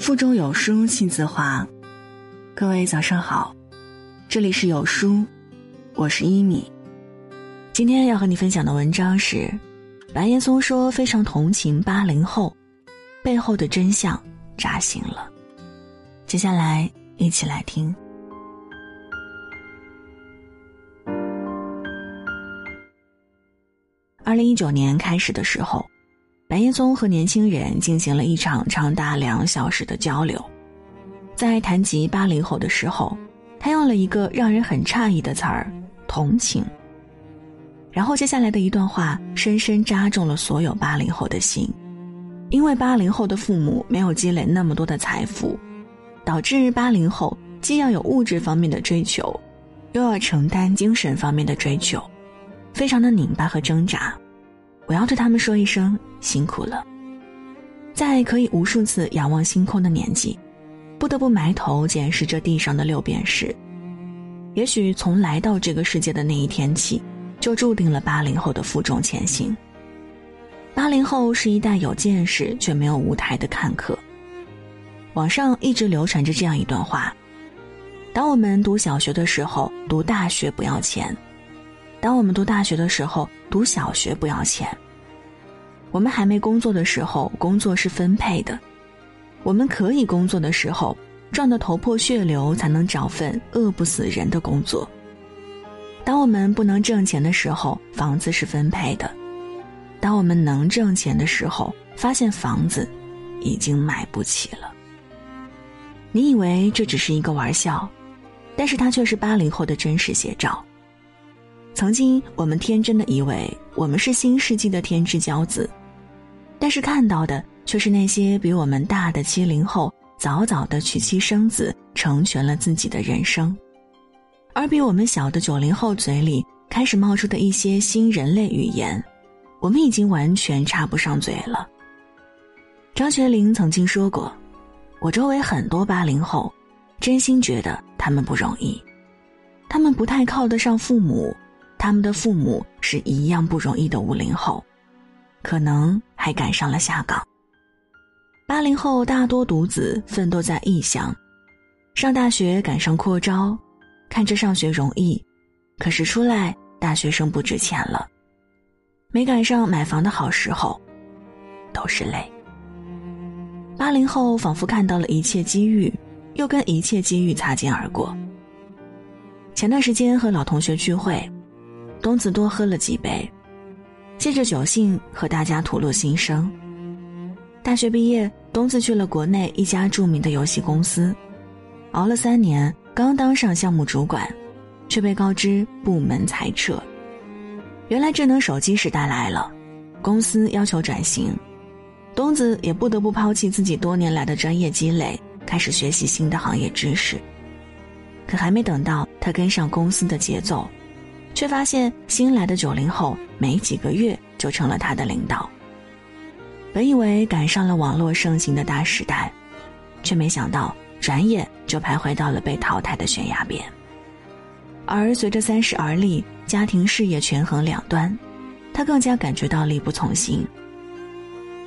腹中有书气自华。各位早上好，这里是有书，我是一米。今天要和你分享的文章是白岩松说非常同情八零后，背后的真相扎心了。接下来一起来听。二零一九年开始的时候。白岩松和年轻人进行了一场长达两小时的交流，在谈及八零后的时候，他用了一个让人很诧异的词儿“同情”。然后接下来的一段话深深扎中了所有八零后的心，因为八零后的父母没有积累那么多的财富，导致八零后既要有物质方面的追求，又要承担精神方面的追求，非常的拧巴和挣扎。我要对他们说一声辛苦了。在可以无数次仰望星空的年纪，不得不埋头检视这地上的六便士。也许从来到这个世界的那一天起，就注定了八零后的负重前行。八零后是一代有见识却没有舞台的看客。网上一直流传着这样一段话：当我们读小学的时候，读大学不要钱。当我们读大学的时候，读小学不要钱。我们还没工作的时候，工作是分配的；我们可以工作的时候，赚得头破血流才能找份饿不死人的工作。当我们不能挣钱的时候，房子是分配的；当我们能挣钱的时候，发现房子已经买不起了。你以为这只是一个玩笑，但是它却是八零后的真实写照。曾经，我们天真的以为我们是新世纪的天之骄子，但是看到的却是那些比我们大的七零后早早的娶妻生子，成全了自己的人生，而比我们小的九零后嘴里开始冒出的一些新人类语言，我们已经完全插不上嘴了。张学林曾经说过：“我周围很多八零后，真心觉得他们不容易，他们不太靠得上父母。”他们的父母是一样不容易的五零后，可能还赶上了下岗。八零后大多独子奋斗在异乡，上大学赶上扩招，看着上学容易，可是出来大学生不值钱了，没赶上买房的好时候，都是泪。八零后仿佛看到了一切机遇，又跟一切机遇擦肩而过。前段时间和老同学聚会。东子多喝了几杯，借着酒兴和大家吐露心声。大学毕业，东子去了国内一家著名的游戏公司，熬了三年，刚当上项目主管，却被告知部门裁撤。原来智能手机时代来了，公司要求转型，东子也不得不抛弃自己多年来的专业积累，开始学习新的行业知识。可还没等到他跟上公司的节奏。却发现新来的九零后没几个月就成了他的领导。本以为赶上了网络盛行的大时代，却没想到转眼就徘徊到了被淘汰的悬崖边。而随着三十而立，家庭事业权衡两端，他更加感觉到力不从心。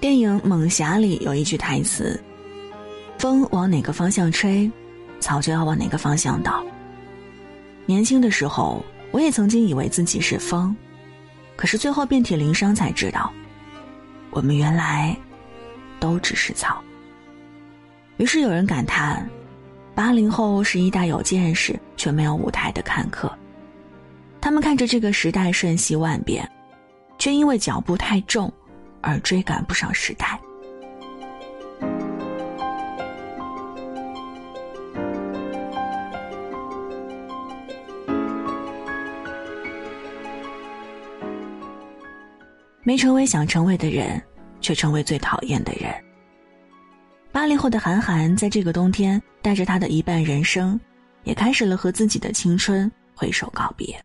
电影《猛侠》里有一句台词：“风往哪个方向吹，草就要往哪个方向倒。”年轻的时候。我也曾经以为自己是风，可是最后遍体鳞伤才知道，我们原来都只是草。于是有人感叹，八零后是一代有见识却没有舞台的看客。他们看着这个时代瞬息万变，却因为脚步太重而追赶不上时代。没成为想成为的人，却成为最讨厌的人。八零后的韩寒在这个冬天，带着他的一半人生，也开始了和自己的青春挥手告别。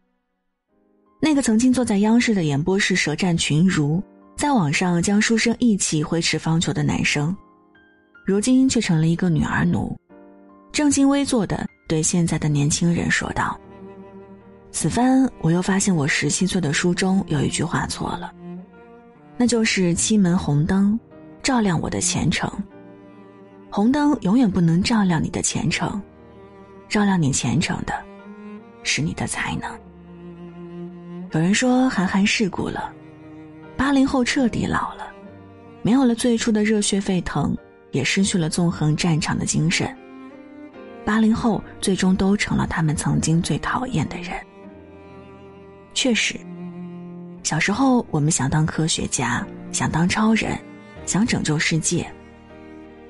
那个曾经坐在央视的演播室舌战群儒，在网上将书生意气挥斥方遒的男生，如今却成了一个女儿奴，正襟危坐的对现在的年轻人说道：“此番我又发现我十七岁的书中有一句话错了。”那就是七门红灯，照亮我的前程。红灯永远不能照亮你的前程，照亮你前程的，是你的才能。有人说，韩寒世故了，八零后彻底老了，没有了最初的热血沸腾，也失去了纵横战场的精神。八零后最终都成了他们曾经最讨厌的人。确实，小时候我们想当科学家，想当超人，想拯救世界，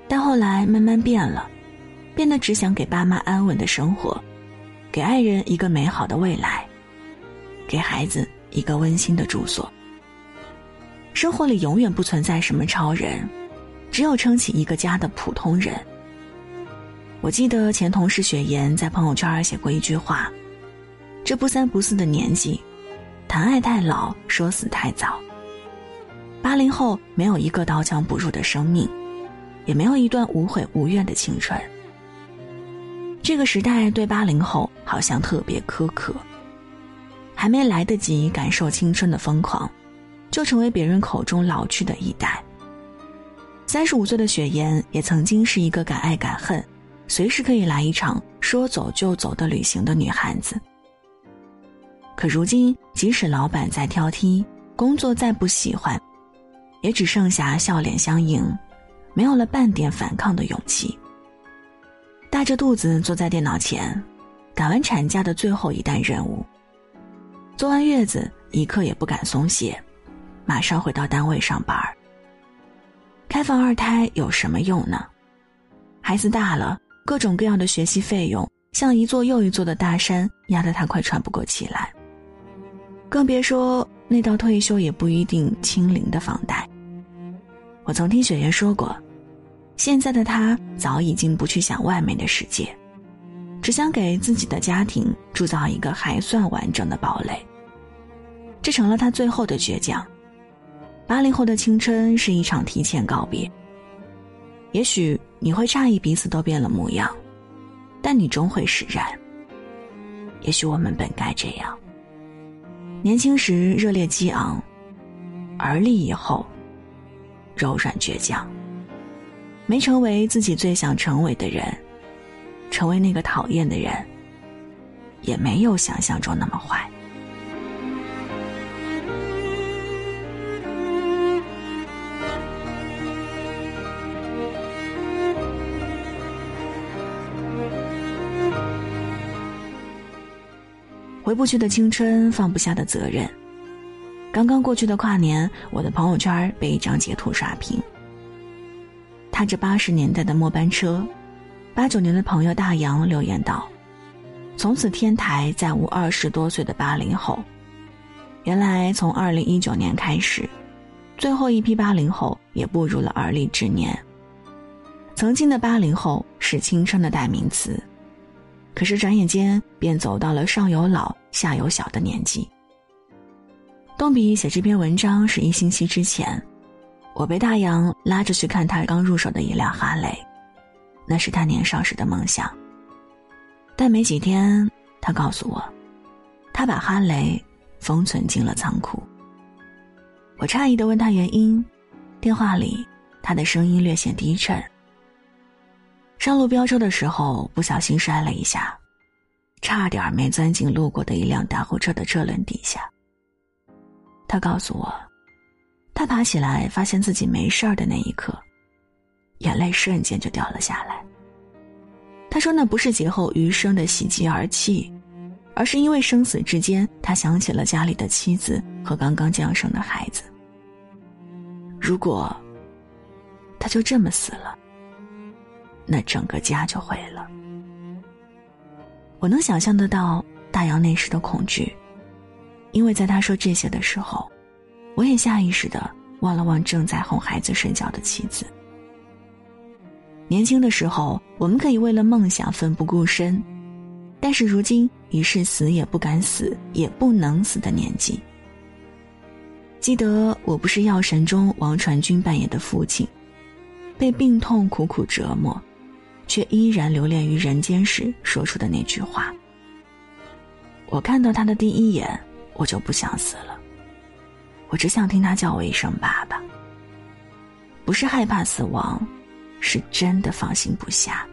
但后来慢慢变了，变得只想给爸妈安稳的生活，给爱人一个美好的未来。给孩子一个温馨的住所。生活里永远不存在什么超人，只有撑起一个家的普通人。我记得前同事雪岩在朋友圈写过一句话：“这不三不四的年纪，谈爱太老，说死太早。”八零后没有一个刀枪不入的生命，也没有一段无悔无怨的青春。这个时代对八零后好像特别苛刻。还没来得及感受青春的疯狂，就成为别人口中老去的一代。三十五岁的雪岩也曾经是一个敢爱敢恨、随时可以来一场说走就走的旅行的女汉子。可如今，即使老板再挑剔，工作再不喜欢，也只剩下笑脸相迎，没有了半点反抗的勇气。大着肚子坐在电脑前，赶完产假的最后一单任务。坐完月子，一刻也不敢松懈，马上回到单位上班儿。开放二胎有什么用呢？孩子大了，各种各样的学习费用像一座又一座的大山，压得他快喘不过气来。更别说那到退休也不一定清零的房贷。我曾听雪爷说过，现在的他早已经不去想外面的世界，只想给自己的家庭铸造一个还算完整的堡垒。这成了他最后的倔强。八零后的青春是一场提前告别。也许你会诧异彼此都变了模样，但你终会释然。也许我们本该这样：年轻时热烈激昂，而立以后柔软倔强。没成为自己最想成为的人，成为那个讨厌的人，也没有想象中那么坏。回不去的青春，放不下的责任。刚刚过去的跨年，我的朋友圈被一张截图刷屏。踏着八十年代的末班车，八九年的朋友大洋留言道：“从此天台再无二十多岁的八零后。”原来从二零一九年开始，最后一批八零后也步入了而立之年。曾经的八零后是青春的代名词。可是转眼间便走到了上有老下有小的年纪。动笔写这篇文章是一星期之前，我被大洋拉着去看他刚入手的一辆哈雷，那是他年少时的梦想。但没几天，他告诉我，他把哈雷封存进了仓库。我诧异的问他原因，电话里他的声音略显低沉。上路飙车的时候，不小心摔了一下，差点没钻进路过的一辆大货车的车轮底下。他告诉我，他爬起来发现自己没事儿的那一刻，眼泪瞬间就掉了下来。他说那不是劫后余生的喜极而泣，而是因为生死之间，他想起了家里的妻子和刚刚降生的孩子。如果他就这么死了。那整个家就毁了。我能想象得到大洋那时的恐惧，因为在他说这些的时候，我也下意识的望了望正在哄孩子睡觉的妻子。年轻的时候，我们可以为了梦想奋不顾身，但是如今已是死也不敢死、也不能死的年纪。记得我不是药神中王传君扮演的父亲，被病痛苦苦折磨。却依然留恋于人间时说出的那句话。我看到他的第一眼，我就不想死了，我只想听他叫我一声爸爸。不是害怕死亡，是真的放心不下。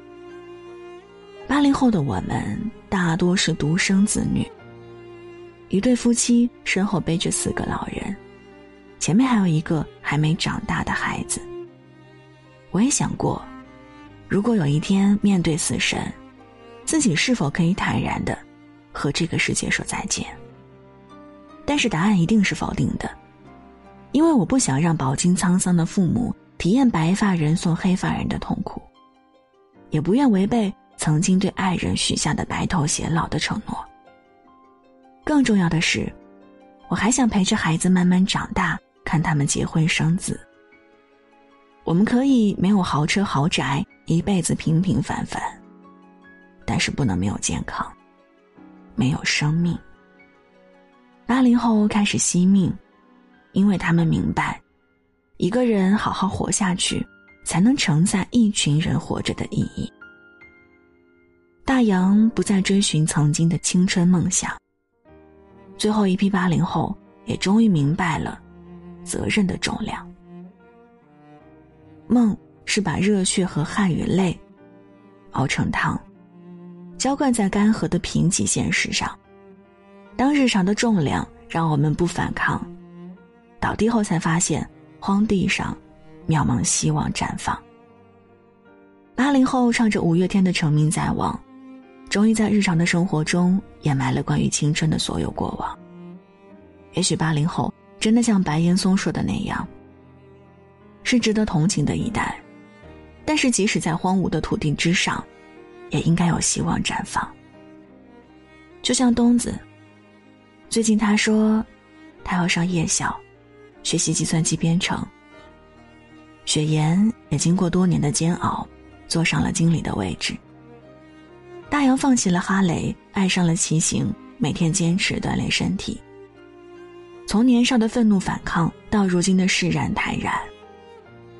八零后的我们大多是独生子女，一对夫妻身后背着四个老人，前面还有一个还没长大的孩子。我也想过，如果有一天面对死神，自己是否可以坦然的和这个世界说再见？但是答案一定是否定的，因为我不想让饱经沧桑的父母体验白发人送黑发人的痛苦，也不愿违背。曾经对爱人许下的白头偕老的承诺。更重要的是，我还想陪着孩子慢慢长大，看他们结婚生子。我们可以没有豪车豪宅，一辈子平平凡凡，但是不能没有健康，没有生命。八零后开始惜命，因为他们明白，一个人好好活下去，才能承载一群人活着的意义。大洋不再追寻曾经的青春梦想。最后一批八零后也终于明白了责任的重量。梦是把热血和汗与泪熬成汤，浇灌在干涸的贫瘠现实上。当日常的重量让我们不反抗，倒地后才发现荒地上渺茫希望绽放。八零后唱着五月天的《成名在望》。终于在日常的生活中掩埋了关于青春的所有过往。也许八零后真的像白岩松说的那样，是值得同情的一代，是即使在荒芜的土地之上，也应该有希望绽放。就像东子，最近他说，他要上夜校，学习计算机编程。雪岩也经过多年的煎熬，坐上了经理的位置。大洋放弃了哈雷，爱上了骑行，每天坚持锻炼身体。从年少的愤怒反抗到如今的释然坦然，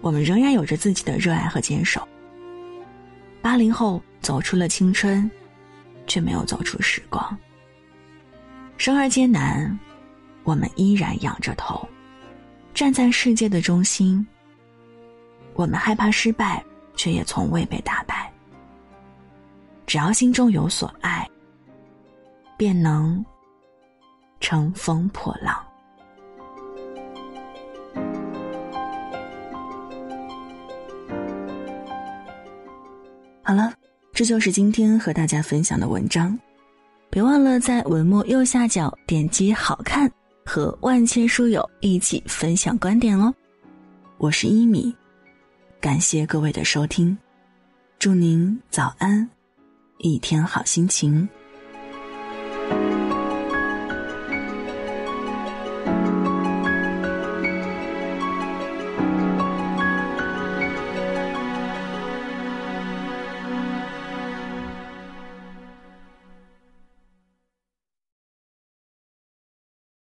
我们仍然有着自己的热爱和坚守。八零后走出了青春，却没有走出时光。生而艰难，我们依然仰着头，站在世界的中心。我们害怕失败，却也从未被打败。只要心中有所爱，便能乘风破浪。好了，这就是今天和大家分享的文章。别忘了在文末右下角点击“好看”，和万千书友一起分享观点哦。我是一米，感谢各位的收听，祝您早安。一天好心情。